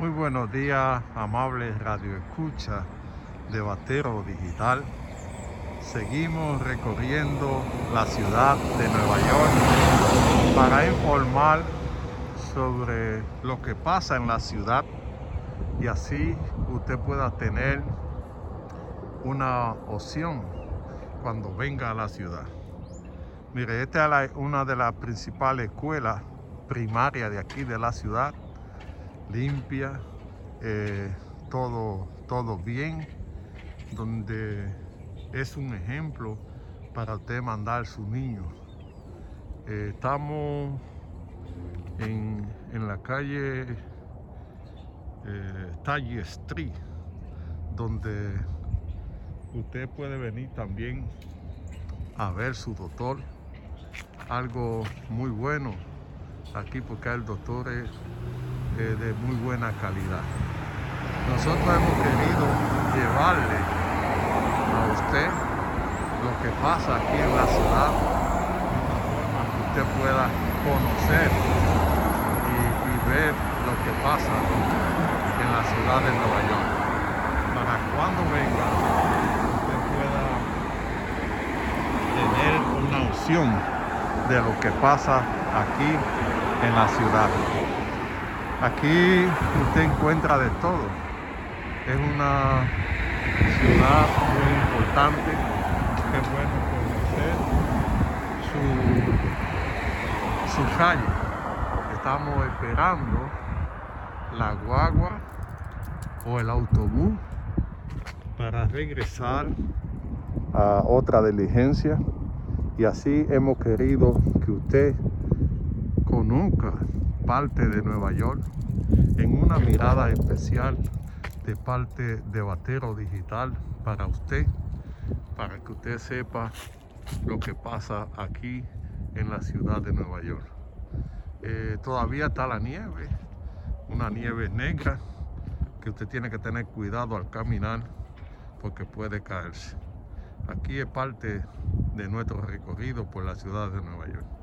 Muy buenos días, amables Radio Escucha de Batero Digital. Seguimos recorriendo la ciudad de Nueva York para informar sobre lo que pasa en la ciudad y así usted pueda tener una opción cuando venga a la ciudad. Mire, esta es una de las principales escuelas primarias de aquí de la ciudad limpia, eh, todo, todo bien, donde es un ejemplo para usted mandar su niño. Eh, estamos en, la calle eh, Street, donde usted puede venir también a ver su doctor. Algo muy bueno aquí porque el doctor es de muy buena calidad. Nosotros hemos querido llevarle a usted lo que pasa aquí en la ciudad, para que usted pueda conocer y, ver lo que pasa en la ciudad de Nueva York. Para cuando venga, usted pueda tener una opción de lo que pasa aquí en la ciudad. Aquí usted encuentra de todo. Es una ciudad muy importante. Es bueno conocer su, su calle. Estamos esperando la guagua o el autobús para regresar a otra diligencia y así hemos querido que usted conozca parte de Nueva York en una mirada especial de parte de Batero Digital para usted, para que usted sepa lo que pasa aquí en la ciudad de Nueva York. Eh, todavía está la nieve, una nieve negra que usted tiene que tener cuidado al caminar porque puede caerse. Aquí es parte de nuestro recorrido por la ciudad de Nueva York.